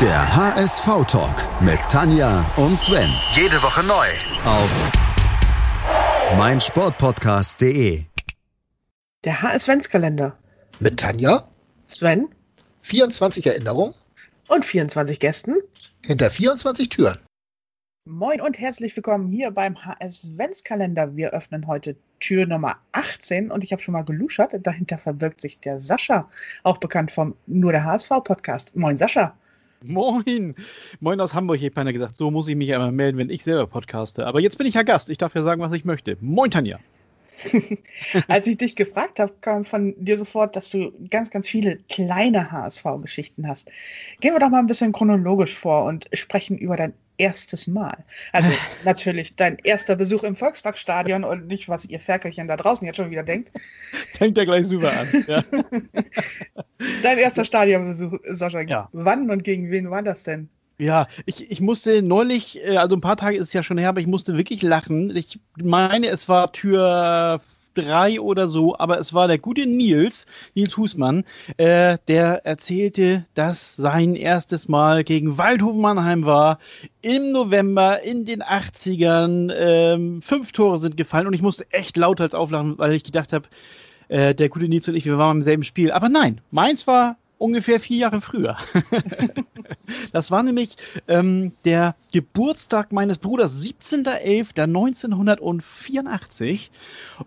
Der HSV-Talk mit Tanja und Sven. Jede Woche neu. Auf meinsportpodcast.de. Der HS-Ventskalender. Mit Tanja, Sven 24 Erinnerungen und 24 Gästen. hinter 24 Türen. Moin und herzlich willkommen hier beim HS-Ventskalender. Wir öffnen heute Tür Nummer 18 und ich habe schon mal geluschert. Dahinter verbirgt sich der Sascha, auch bekannt vom Nur der HSV-Podcast. Moin Sascha. Moin! Moin aus Hamburg, ich habe gesagt. So muss ich mich einmal melden, wenn ich selber podcaste. Aber jetzt bin ich ja Gast. Ich darf ja sagen, was ich möchte. Moin, Tanja. Als ich dich gefragt habe, kam von dir sofort, dass du ganz, ganz viele kleine HSV-Geschichten hast. Gehen wir doch mal ein bisschen chronologisch vor und sprechen über dein erstes Mal. Also natürlich dein erster Besuch im Volksparkstadion und nicht, was ihr Ferkelchen da draußen jetzt schon wieder denkt. Fängt ja gleich super an. Ja. Dein erster Stadionbesuch, Sascha. Ja. Wann und gegen wen war das denn? Ja, ich, ich musste neulich, äh, also ein paar Tage ist es ja schon her, aber ich musste wirklich lachen. Ich meine, es war Tür drei oder so, aber es war der gute Nils, Nils Husmann, äh, der erzählte, dass sein erstes Mal gegen Waldhofen Mannheim war im November in den 80ern. Ähm, fünf Tore sind gefallen und ich musste echt lauthals auflachen, weil ich gedacht habe, äh, der gute Nils und ich, wir waren im selben Spiel. Aber nein, meins war ungefähr vier Jahre früher. das war nämlich ähm, der Geburtstag meines Bruders, 17.11.1984.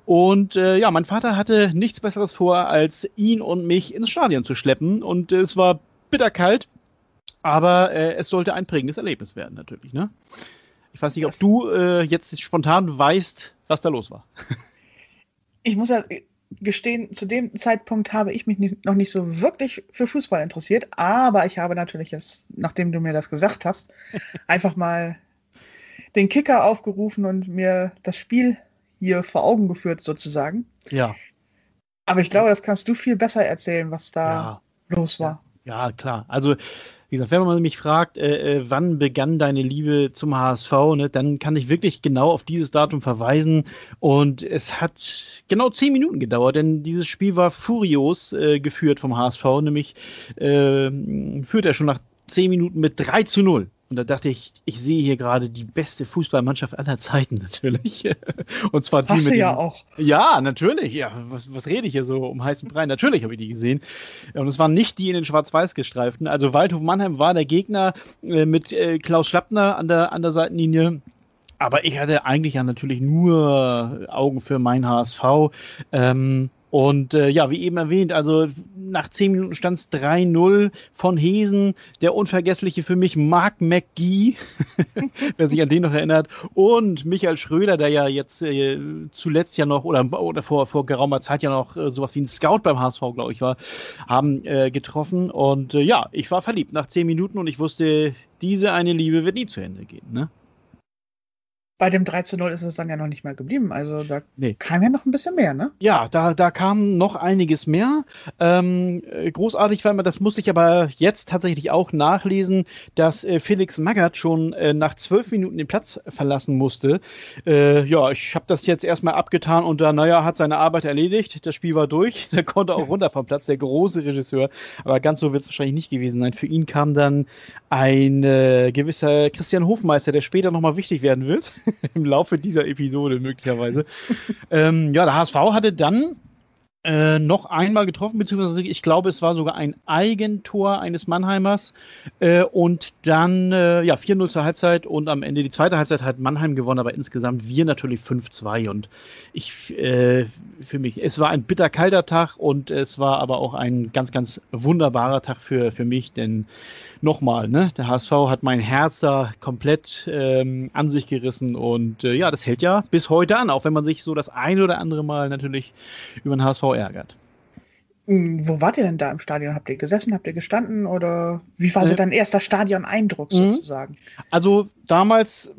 Und äh, ja, mein Vater hatte nichts Besseres vor, als ihn und mich ins Stadion zu schleppen. Und äh, es war bitterkalt, aber äh, es sollte ein prägendes Erlebnis werden, natürlich. Ne? Ich weiß nicht, ob du äh, jetzt spontan weißt, was da los war. Ich muss ja gestehen, zu dem Zeitpunkt habe ich mich nicht, noch nicht so wirklich für Fußball interessiert, aber ich habe natürlich jetzt, nachdem du mir das gesagt hast, einfach mal den Kicker aufgerufen und mir das Spiel hier vor Augen geführt sozusagen. Ja. Aber ich glaube, das kannst du viel besser erzählen, was da Ja. los war. Ja, klar. Also, wie gesagt, wenn man mich fragt, äh, äh, wann begann deine Liebe zum HSV, ne, dann kann ich wirklich genau auf dieses Datum verweisen. Und es hat genau zehn Minuten gedauert, denn dieses Spiel war furios äh, geführt vom HSV, nämlich äh, führt er schon nach zehn Minuten mit 3 zu 0. Und da dachte ich, ich sehe hier gerade die beste Fußballmannschaft aller Zeiten natürlich. Und zwar die Hast mit du ja auch. ja, natürlich. Ja, was, was rede ich hier so um heißen Brei? Natürlich habe ich die gesehen. Und es waren nicht die in den Schwarz-Weiß gestreiften. Also Waldhof Mannheim war der Gegner äh, mit äh, Klaus Schlappner an der, an der Seitenlinie. Aber ich hatte eigentlich ja natürlich nur Augen für mein HSV. Ähm, und äh, ja, wie eben erwähnt, also nach zehn Minuten stand es 3-0 von Hesen, der unvergessliche für mich Mark McGee, wer sich an den noch erinnert, und Michael Schröder, der ja jetzt äh, zuletzt ja noch oder, oder vor, vor geraumer Zeit ja noch äh, sowas wie ein Scout beim HSV, glaube ich, war, haben äh, getroffen. Und äh, ja, ich war verliebt nach zehn Minuten und ich wusste, diese eine Liebe wird nie zu Ende gehen. Ne? Bei dem 3 zu 0 ist es dann ja noch nicht mal geblieben. Also da Nee. kam ja noch ein bisschen mehr, ne? Ja, da, da kam noch einiges mehr. Ähm, äh, großartig war immer, das musste ich aber jetzt tatsächlich auch nachlesen, dass äh, Felix Magath schon äh, nach zwölf Minuten den Platz verlassen musste. Äh, ja, ich habe das jetzt erstmal abgetan und da, naja, hat seine Arbeit erledigt. Das Spiel war durch. Der konnte auch runter vom Platz, der große Regisseur. Aber ganz so wird es wahrscheinlich nicht gewesen sein. Für ihn kam dann ein äh, gewisser Christian Hofmeister, der später nochmal wichtig werden wird. Im Laufe dieser Episode möglicherweise. ähm, ja, der HSV hatte dann äh, noch einmal getroffen, beziehungsweise ich glaube, es war sogar ein Eigentor eines Mannheimers. Äh, und dann, äh, ja, 4-0 zur Halbzeit und am Ende die zweite Halbzeit hat Mannheim gewonnen, aber insgesamt wir natürlich 5-2. Und ich, äh, für mich, es war ein bitterkalter Tag und es war aber auch ein ganz, ganz wunderbarer Tag für, für mich, denn nochmal, ne, der HSV hat mein Herz da komplett ähm, an sich gerissen und äh, ja, das hält ja bis heute an, auch wenn man sich so das ein oder andere Mal natürlich über den HSV ärgert. Hm, Wo wart ihr denn da im Stadion? Habt ihr gesessen, habt ihr gestanden oder wie war so Äh, dein erster Stadion-Eindruck Mhm. sozusagen? Also damals,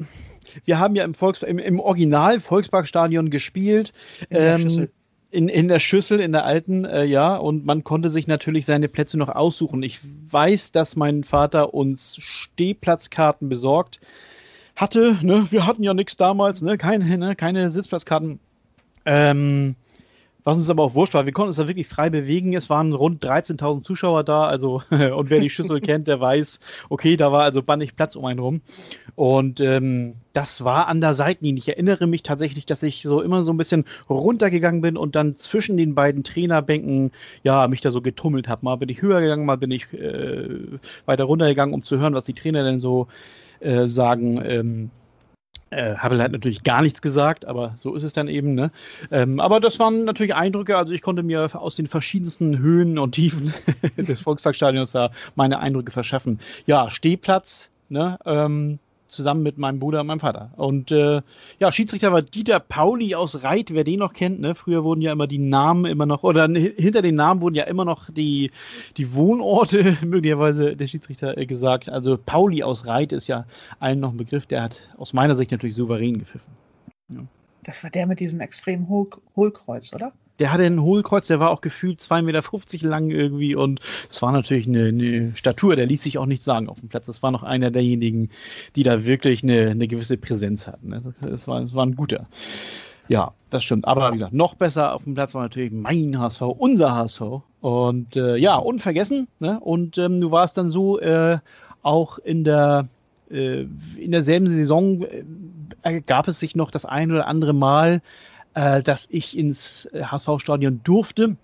wir haben ja im, Volks, im, im Original Volksparkstadion gespielt. In der ähm, Schüssel. In, in der Schüssel, in der alten, äh, ja, und man konnte sich natürlich seine Plätze noch aussuchen. Ich weiß, dass mein Vater uns Stehplatzkarten besorgt hatte. Ne? Wir hatten ja nichts damals, ne? Keine, ne? keine Sitzplatzkarten. Ähm, Was uns aber auch wurscht war, wir konnten uns da wirklich frei bewegen. Es waren rund 13.000 Zuschauer da, also und wer die Schüssel kennt, der weiß, okay, da war also bannig Platz um einen rum. Und ähm, das war an der Seitenlinie. Ich erinnere mich tatsächlich, dass ich so immer so ein bisschen runtergegangen bin und dann zwischen den beiden Trainerbänken ja mich da so getummelt habe. Mal bin ich höher gegangen, mal bin ich äh, weiter runtergegangen, um zu hören, was die Trainer denn so äh, sagen. Ähm, äh, habe halt natürlich gar nichts gesagt, aber so ist es dann eben. Ne? Ähm, aber das waren natürlich Eindrücke. Also ich konnte mir aus den verschiedensten Höhen und Tiefen des Volksparkstadions da meine Eindrücke verschaffen. Ja, Stehplatz, ne? Ähm, zusammen mit meinem Bruder und meinem Vater. Und äh, ja, Schiedsrichter war Dieter Pauli aus Reit, wer den noch kennt. Ne? Früher wurden ja immer die Namen immer noch, oder hinter den Namen wurden ja immer noch die, die Wohnorte möglicherweise der Schiedsrichter äh, gesagt. Also Pauli aus Reit ist ja allen noch ein Begriff, der hat aus meiner Sicht natürlich souverän gepfiffen. Ja. Das war der mit diesem extremen Hohl Hohlkreuz, oder? Der hatte ein Hohlkreuz, der war auch gefühlt 2,50 Meter lang irgendwie und es war natürlich eine, eine, Statur, der ließ sich auch nicht sagen auf dem Platz. Das war noch einer derjenigen, die da wirklich eine, eine gewisse Präsenz hatten. Ne? Das war, war ein guter. Ja, das stimmt. Aber wie gesagt, noch besser auf dem Platz war natürlich mein HSV, unser HSV. Und äh, ja, unvergessen. Ne? Und ähm, du warst dann so äh, auch in der äh, in derselben Saison äh, gab es sich noch das ein oder andere Mal äh, dass ich ins HSV-Stadion durfte.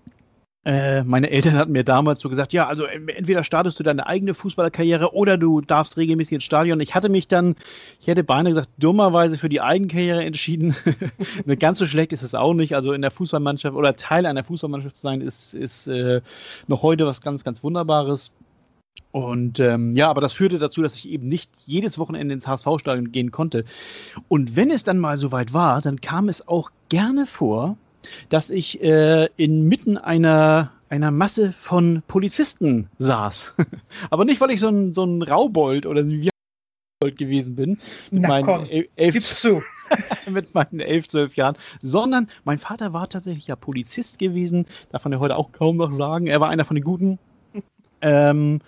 Äh, meine Eltern hatten mir damals so gesagt, ja, also entweder startest du deine eigene Fußballerkarriere oder du darfst regelmäßig ins Stadion. Ich hatte mich dann, ich hätte beinahe gesagt, dummerweise für die Eigenkarriere entschieden. Ganz so schlecht ist es auch nicht. Also in der Fußballmannschaft oder Teil einer Fußballmannschaft zu sein, ist, ist äh, noch heute was ganz, ganz Wunderbares. Und ähm, ja, aber das führte dazu, dass ich eben nicht jedes Wochenende ins HSV-Stadion gehen konnte. Und wenn es dann mal soweit war, dann kam es auch gerne vor, dass ich äh, inmitten einer, einer Masse von Polizisten saß. aber nicht, weil ich so ein, so ein Raubold oder wie gewesen bin. Mit Na, meinen komm, elf, gib's zu. mit meinen elf, zwölf Jahren, sondern mein Vater war tatsächlich ja Polizist gewesen, darf man ja heute auch kaum noch sagen. Er war einer von den Guten. Ähm,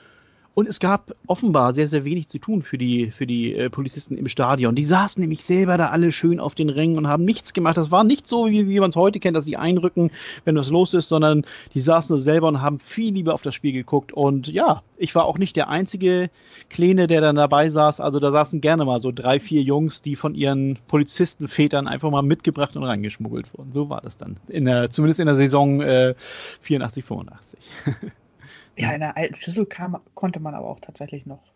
und es gab offenbar sehr, sehr wenig zu tun für die, für die äh, Polizisten im Stadion. Die saßen nämlich selber da alle schön auf den Rängen und haben nichts gemacht. Das war nicht so, wie, wie man es heute kennt, dass sie einrücken, wenn was los ist, sondern die saßen da selber und haben viel lieber auf das Spiel geguckt. Und ja, ich war auch nicht der einzige Kleine, der dann dabei saß. Also da saßen gerne mal so drei, vier Jungs, die von ihren Polizistenvätern einfach mal mitgebracht und reingeschmuggelt wurden. So war das dann. In der, zumindest in der Saison äh, 84, 85. Ja, in der alten Schüssel kam, konnte man aber auch tatsächlich noch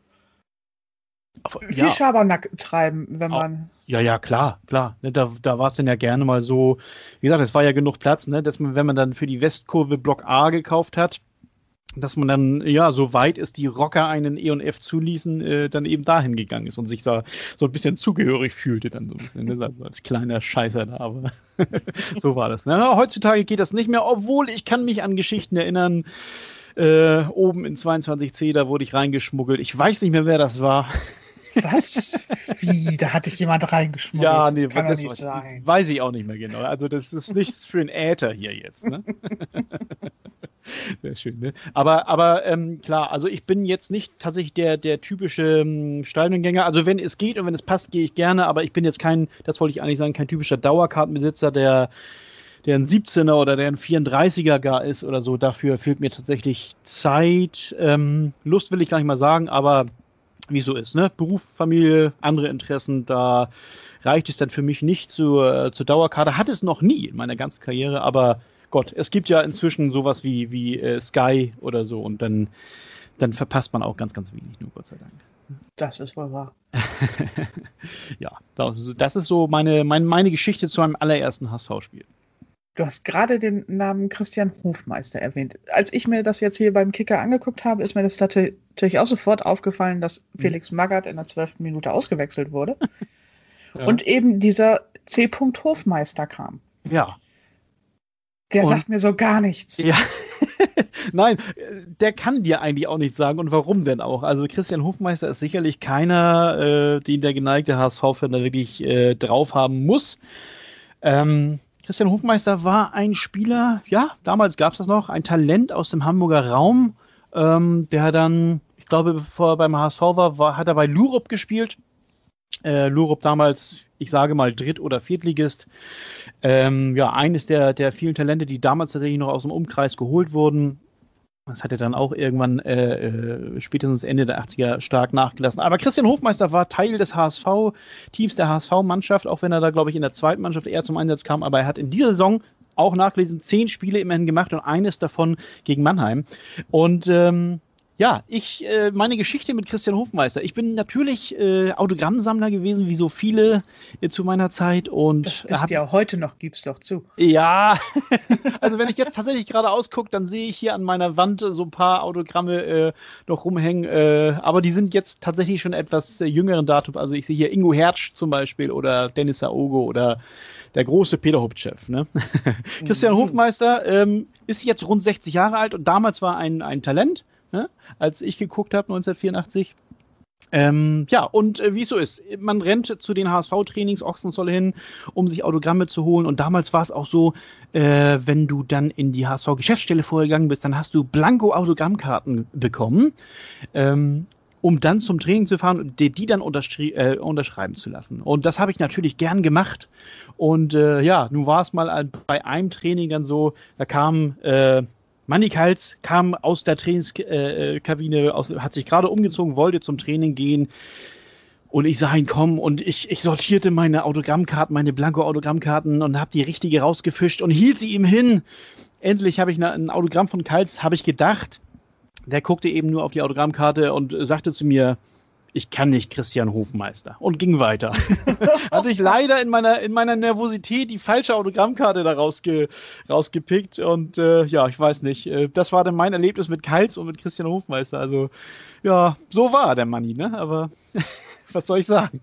aber, viel ja. Schabernack treiben, wenn man. Ja, ja, klar, klar. Ne, da, da war es dann ja gerne mal so, wie gesagt, es war ja genug Platz, ne, dass man, wenn man dann für die Westkurve Block A gekauft hat, dass man dann, ja, so weit es die Rocker einen E und F zuließen, äh, dann eben dahin gegangen ist und sich da so ein bisschen zugehörig fühlte, dann so ein bisschen, also als kleiner Scheißer da, aber so war das. Ne? Heutzutage geht das nicht mehr, obwohl ich kann mich an Geschichten erinnern, äh, oben in 22C, da wurde ich reingeschmuggelt. Ich weiß nicht mehr, wer das war. Was? Wie? Da hatte ich jemand reingeschmuggelt. Ja, nee, das kann das nicht sein. Weiß ich auch nicht mehr genau. Also, das ist nichts für einen Äther hier jetzt. Ne? Sehr schön, ne? Aber, aber ähm, klar, also ich bin jetzt nicht tatsächlich der, der typische ähm, Stadiongänger. Also, wenn es geht und wenn es passt, gehe ich gerne, aber ich bin jetzt kein, das wollte ich eigentlich sagen, kein typischer Dauerkartenbesitzer, der der ein 17er oder der ein 34er gar ist oder so. Dafür fehlt mir tatsächlich Zeit. Ähm, Lust will ich gar nicht mal sagen, aber wie so ist, ne? Beruf, Familie, andere Interessen, da reicht es dann für mich nicht zur, äh, zur Dauerkarte. Hat es noch nie in meiner ganzen Karriere, aber Gott, es gibt ja inzwischen sowas wie, wie äh, Sky oder so und dann, dann verpasst man auch ganz, ganz wenig, nur Gott sei Dank. Das ist wohl wahr. ja, das ist so meine, meine, meine Geschichte zu meinem allerersten HSV-Spiel. Du hast gerade den Namen Christian Hofmeister erwähnt. Als ich mir das jetzt hier beim Kicker angeguckt habe, ist mir das natürlich auch sofort aufgefallen, dass mhm. Felix Magath in der zwölften Minute ausgewechselt wurde. ja. Und eben dieser C. Hofmeister kam. Ja. Der und, sagt mir so gar nichts. Ja. Nein, der kann dir eigentlich auch nichts sagen. Und warum denn auch? Also Christian Hofmeister ist sicherlich keiner, äh, den der geneigte HSV-Fan da wirklich äh, drauf haben muss. Ähm, Christian Hofmeister war ein Spieler, ja, damals gab es das noch, ein Talent aus dem Hamburger Raum, ähm, der dann, ich glaube, bevor er beim HSV war, war hat er bei Lurup gespielt. Äh, Lurup damals, ich sage mal, Dritt- oder Viertligist. Ähm, ja, eines der, der vielen Talente, die damals tatsächlich noch aus dem Umkreis geholt wurden. Das hat er dann auch irgendwann äh, äh, spätestens Ende der 80er stark nachgelassen. Aber Christian Hofmeister war Teil des HSV-Teams, der HSV-Mannschaft, auch wenn er da, glaube ich, in der zweiten Mannschaft eher zum Einsatz kam. Aber er hat in dieser Saison auch nachgelesen zehn Spiele immerhin gemacht und eines davon gegen Mannheim. Und ähm, ja, ich, äh, meine Geschichte mit Christian Hofmeister. Ich bin natürlich äh, Autogrammsammler gewesen, wie so viele äh, zu meiner Zeit. Und das ist ja heute noch, gib's doch zu. Ja, also wenn ich jetzt tatsächlich gerade ausgucke, dann sehe ich hier an meiner Wand so ein paar Autogramme äh, noch rumhängen. Äh, aber die sind jetzt tatsächlich schon etwas äh, jüngeren Datum. Also ich sehe hier Ingo Hertsch zum Beispiel oder Dennis Saogo oder der große Peter Huptchev. Ne? Christian mhm. Hofmeister ähm, ist jetzt rund 60 Jahre alt und damals war ein, ein Talent ne? als ich geguckt habe, 1984. Ähm, ja, und äh, wie es so ist, man rennt zu den HSV-Trainings Ochsenzoll hin, um sich Autogramme zu holen. Und damals war es auch so, äh, wenn du dann in die HSV-Geschäftsstelle vorgegangen bist, dann hast du Blanko-Autogrammkarten bekommen, ähm, um dann zum Training zu fahren und die, die dann äh, unterschreiben zu lassen. Und das habe ich natürlich gern gemacht. Und äh, ja, nun war es mal bei einem Training dann so, da kam äh, Manny Kals kam aus der Trainingskabine, äh, aus, hat sich gerade umgezogen, wollte zum Training gehen. Und ich sah ihn kommen und ich, ich sortierte meine Autogrammkarten, meine Blanko-Autogrammkarten und habe die richtige rausgefischt und hielt sie ihm hin. Endlich habe ich eine, ein Autogramm von Kals, habe ich gedacht. Der guckte eben nur auf die Autogrammkarte und sagte zu mir, ich kann nicht Christian Hofmeister und ging weiter. Hatte ich leider in meiner, in meiner Nervosität die falsche Autogrammkarte da rausge, rausgepickt und äh, ja, ich weiß nicht. Äh, das war dann mein Erlebnis mit Kals und mit Christian Hofmeister. Also ja, so war der Manni, ne? Aber was soll ich sagen?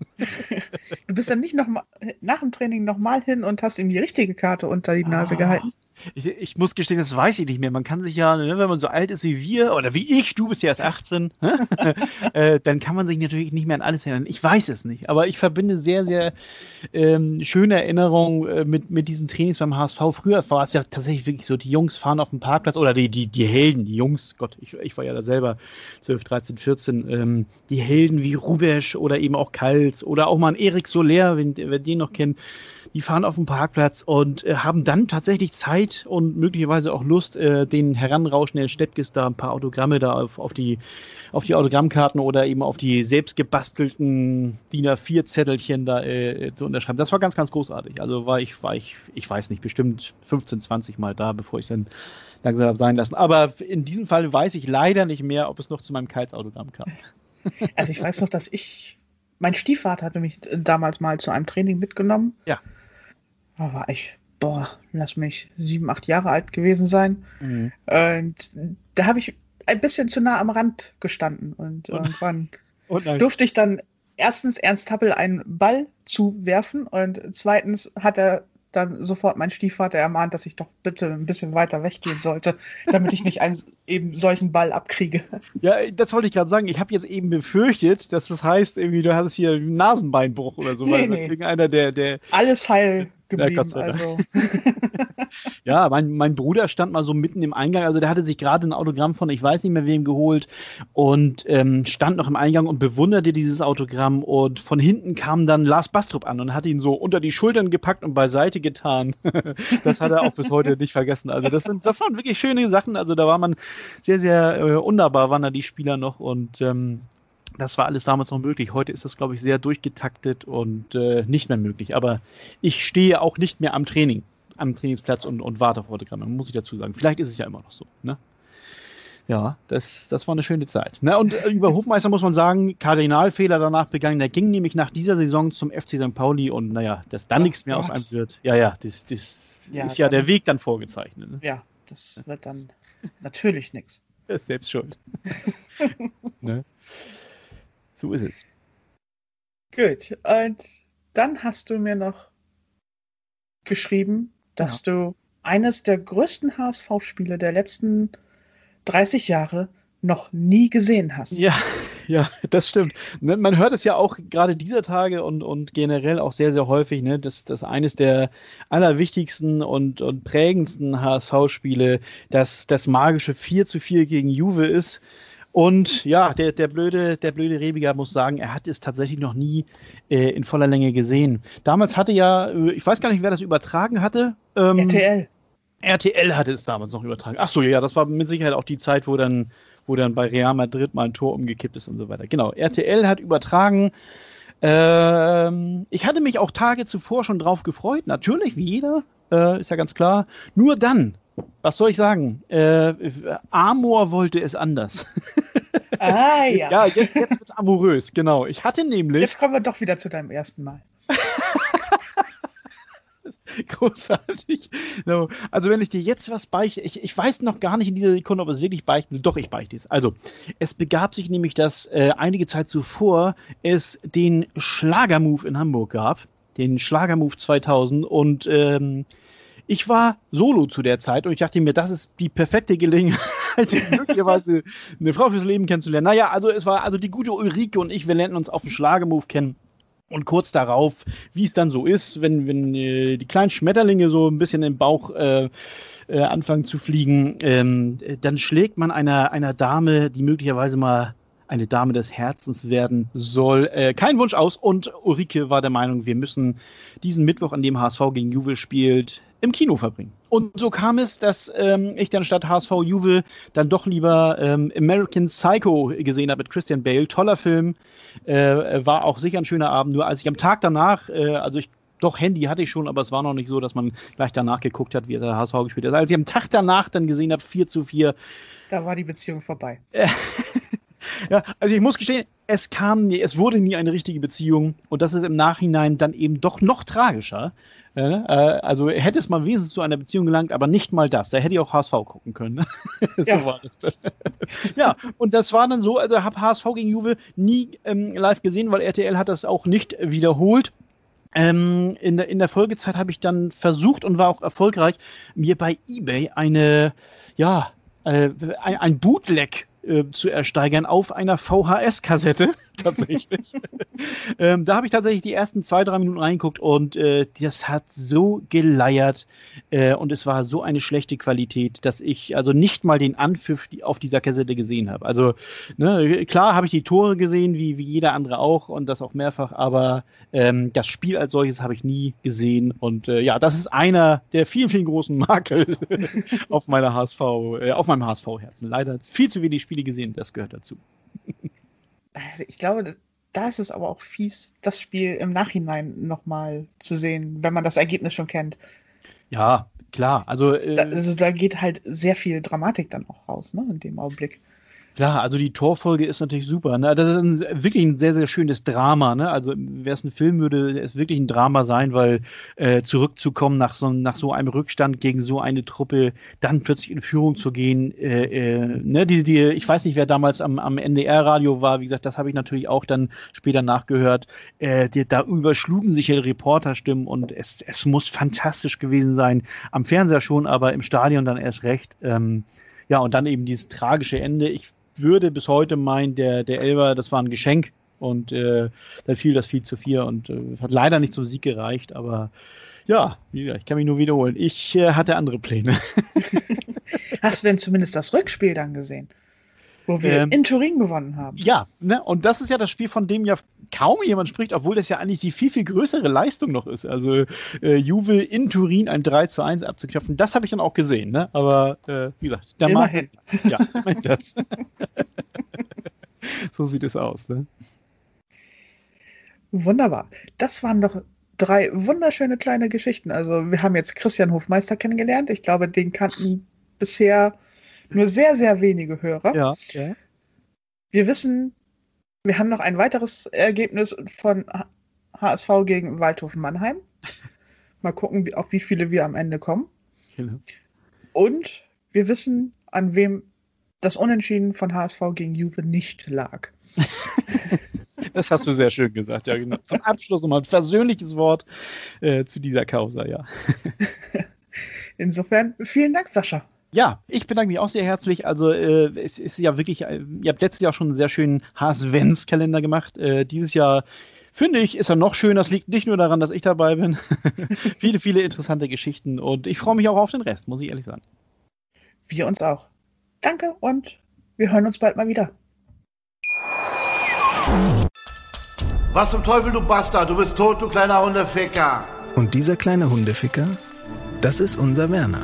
Du bist dann nicht noch mal, nach dem Training nochmal hin und hast ihm die richtige Karte unter die Nase ah, gehalten. Ich, ich, muss gestehen, das weiß ich nicht mehr. Man kann sich ja, ne, wenn man so alt ist wie wir oder wie ich, du bist ja erst 18, äh, dann kann man sich natürlich nicht mehr an alles erinnern. Ich weiß es nicht, aber ich verbinde sehr, sehr ähm, schöne Erinnerungen äh, mit, mit diesen Trainings beim HSV. Früher war es ja tatsächlich wirklich so, die Jungs fahren auf dem Parkplatz oder die, die, die Helden, die Jungs, Gott, ich, ich war ja da selber 12, 13, 14, ähm, die Helden wie Rubesch oder eben auch Kals oder auch mal ein Erik Soler, wenn, wer den noch kennt die fahren auf dem Parkplatz und äh, haben dann tatsächlich Zeit und möglicherweise auch Lust, äh, den heranrauschenden Steppkis da ein paar Autogramme da auf, auf, die, auf die Autogrammkarten oder eben auf die selbst gebastelten DIN A4-Zettelchen da äh, zu unterschreiben. Das war ganz, ganz großartig. Also war ich, war ich, ich weiß nicht, bestimmt 15, 20 Mal da, bevor ich es dann langsam habe sein lassen. Aber in diesem Fall weiß ich leider nicht mehr, ob es noch zu meinem Kites-Autogramm kam. Also ich weiß noch, dass ich mein Stiefvater hatte mich damals mal zu einem Training mitgenommen. Ja da war ich, boah, lass mich sieben, acht Jahre alt gewesen sein. Mhm. Und da habe ich ein bisschen zu nah am Rand gestanden und, und irgendwann und durfte ich dann erstens Ernst Happel einen Ball zuwerfen und zweitens hat er dann sofort mein Stiefvater ermahnt, dass ich doch bitte ein bisschen weiter weggehen sollte, damit ich nicht einen eben solchen Ball abkriege. Ja, das wollte ich gerade sagen. Ich habe jetzt eben befürchtet, dass das heißt, irgendwie du hattest hier einen Nasenbeinbruch oder so, nee, nee. irgendeiner der, der alles heil geblieben. Ja, also. ja mein, mein Bruder stand mal so mitten im Eingang, also der hatte sich gerade ein Autogramm von ich weiß nicht mehr wem geholt und ähm, stand noch im Eingang und bewunderte dieses Autogramm und von hinten kam dann Lars Bastrup an und hat ihn so unter die Schultern gepackt und beiseite getan. das hat er auch bis heute nicht vergessen. Also das, sind, das waren wirklich schöne Sachen, also da war man sehr, sehr äh, wunderbar, waren da die Spieler noch und ähm, das war alles damals noch möglich. Heute ist das, glaube ich, sehr durchgetaktet und äh, nicht mehr möglich. Aber ich stehe auch nicht mehr am Training, am Trainingsplatz und, und warte auf Autogramme, muss ich dazu sagen. Vielleicht ist es ja immer noch so. Ne? Ja, das, das war eine schöne Zeit. Ne? Und äh, über Hofmeister muss man sagen, Kardinalfehler danach begangen. Der ging nämlich nach dieser Saison zum FC St. Pauli und naja, dass da nichts mehr aus einem wird. Ja, ja, das, das ja, ist ja der Weg dann vorgezeichnet. Ne? Ja, das wird dann natürlich nichts. Selbst schuld. ne? So ist es. Gut. Und dann hast du mir noch geschrieben, dass ja. du eines der größten HSV-Spiele der letzten 30 Jahre noch nie gesehen hast. Ja, ja, das stimmt. Ne, man hört es ja auch gerade dieser Tage und, und generell auch sehr, sehr häufig, ne, dass das eines der allerwichtigsten und, und prägendsten HSV-Spiele, dass das magische 4 zu 4 gegen Juve ist. Und ja, der, der, blöde, der blöde Rebiger muss sagen, er hat es tatsächlich noch nie äh, in voller Länge gesehen. Damals hatte ja, äh, ich weiß gar nicht, wer das übertragen hatte. Ähm, RTL. RTL hatte es damals noch übertragen. Ach so, ja, das war mit Sicherheit auch die Zeit, wo dann, wo dann bei Real Madrid mal ein Tor umgekippt ist und so weiter. Genau, RTL hat übertragen. Ähm, ich hatte mich auch Tage zuvor schon drauf gefreut, natürlich, wie jeder, äh, ist ja ganz klar. Nur dann, was soll ich sagen? Äh, Amor wollte es anders. Ah ja. ja, jetzt, jetzt wird es amorös, genau. Ich hatte nämlich. Jetzt kommen wir doch wieder zu deinem ersten Mal. Großartig. So, also wenn ich dir jetzt was beichte, ich, ich weiß noch gar nicht in dieser Sekunde, ob es wirklich beichten Doch, ich beichte es. Also, es begab sich nämlich, dass äh, einige Zeit zuvor es den Schlagermove in Hamburg gab. Den Schlagermove 2000 und ähm, ich war solo zu der Zeit und ich dachte mir, das ist die perfekte Gelegenheit, möglicherweise eine Frau fürs Leben kennenzulernen. Naja, also es war also die gute Ulrike und ich, wir lernten uns auf dem Schlagermove kennen. Und kurz darauf, wie es dann so ist, wenn, wenn äh, die kleinen Schmetterlinge so ein bisschen im Bauch äh, äh, anfangen zu fliegen, ähm, dann schlägt man einer, einer Dame, die möglicherweise mal eine Dame des Herzens werden soll, äh, kein Wunsch aus. Und Ulrike war der Meinung, wir müssen diesen Mittwoch, an dem HSV gegen Juve spielt, im Kino verbringen. Und so kam es, dass ähm, ich dann statt HSV Juve dann doch lieber ähm, American Psycho gesehen habe mit Christian Bale. Toller Film, äh, war auch sicher ein schöner Abend. Nur als ich am Tag danach, äh, also ich doch, Handy hatte ich schon, aber es war noch nicht so, dass man gleich danach geguckt hat, wie der HSV gespielt hat. Als ich am Tag danach dann gesehen habe, 4 zu 4. Da war die Beziehung vorbei. ja, also ich muss gestehen, es kam nie, es wurde nie eine richtige Beziehung und das ist im Nachhinein dann eben doch noch tragischer, äh, also hätte es mal wesentlich zu einer Beziehung gelangt, aber nicht mal das. Da hätte ich auch HSV gucken können. so ja. war das. ja, und das war dann so, also habe HSV gegen Juve nie ähm, live gesehen, weil RTL hat das auch nicht wiederholt. Ähm, in, der, in der Folgezeit habe ich dann versucht und war auch erfolgreich, mir bei eBay eine, ja, äh, ein, ein Bootleg äh, zu ersteigern auf einer VHS-Kassette tatsächlich. ähm, da habe ich tatsächlich die ersten zwei, drei Minuten reingeguckt und äh, das hat so geleiert äh, und es war so eine schlechte Qualität, dass ich also nicht mal den Anpfiff auf dieser Kassette gesehen habe. Also ne, klar habe ich die Tore gesehen, wie, wie jeder andere auch und das auch mehrfach, aber ähm, das Spiel als solches habe ich nie gesehen und äh, ja, das ist einer der vielen, vielen großen Makel auf meiner HSV, äh, auf meinem HSV-Herzen. Leider viel zu wenig Spiele gesehen, das gehört dazu. Ich glaube, da ist es aber auch fies, das Spiel im Nachhinein nochmal zu sehen, wenn man das Ergebnis schon kennt. Ja, klar. Also, äh, da, also da geht halt sehr viel Dramatik dann auch raus, ne, in dem Augenblick. Klar, also die Torfolge ist natürlich super. Ne? Das ist ein, wirklich ein sehr, sehr schönes Drama. Ne? Also wäre es ein Film, würde es wirklich ein Drama sein, weil äh, zurückzukommen nach so, nach so einem Rückstand gegen so eine Truppe, dann plötzlich in Führung zu gehen. Äh, äh, ne? die, die, ich weiß nicht, wer damals am, am NDR-Radio war. Wie gesagt, das habe ich natürlich auch dann später nachgehört. Äh, die, da überschlugen sich ja Reporterstimmen und es, es muss fantastisch gewesen sein. Am Fernseher schon, aber im Stadion dann erst recht. Ähm, ja, und dann eben dieses tragische Ende. Ich würde bis heute meinen, der, der Elber, das war ein Geschenk und äh, dann fiel das viel zu vier und äh, hat leider nicht zum Sieg gereicht, aber ja, ich kann mich nur wiederholen. Ich äh, hatte andere Pläne. Hast du denn zumindest das Rückspiel dann gesehen? Wo wir ähm, in Turin gewonnen haben. Ja, ne? und das ist ja das Spiel, von dem ja kaum jemand spricht, obwohl das ja eigentlich die viel, viel größere Leistung noch ist. Also äh, Juve in Turin ein 3 zu 1 abzuköpfen, das habe ich dann auch gesehen. Ne? Aber äh, wie gesagt, der Immerhin. Markt, ja, immerhin das. so sieht es aus. Ne? Wunderbar. Das waren doch drei wunderschöne kleine Geschichten. Also wir haben jetzt Christian Hofmeister kennengelernt. Ich glaube, den kannten bisher nur sehr, sehr wenige Hörer. Ja, ja. Wir wissen, wir haben noch ein weiteres Ergebnis von HSV gegen Waldhofen Mannheim. Mal gucken, auf wie viele wir am Ende kommen. Genau. Und wir wissen, an wem das Unentschieden von HSV gegen Juve nicht lag. das hast du sehr schön gesagt, ja. Genau. Zum Abschluss nochmal ein versöhnliches Wort äh, zu dieser Causa, ja. Insofern, vielen Dank, Sascha. Ja, ich bedanke mich auch sehr herzlich. Also äh, es ist ja wirklich, äh, ihr habt letztes Jahr schon einen sehr schönen Haas-Vents-Kalender gemacht. Äh, dieses Jahr finde ich, ist er noch schöner. Das liegt nicht nur daran, dass ich dabei bin. viele, viele interessante Geschichten und ich freue mich auch auf den Rest, muss ich ehrlich sagen. Wir uns auch. Danke und wir hören uns bald mal wieder. Was zum Teufel, du Bastard? Du bist tot, du kleiner Hundeficker. Und dieser kleine Hundeficker, das ist unser Werner.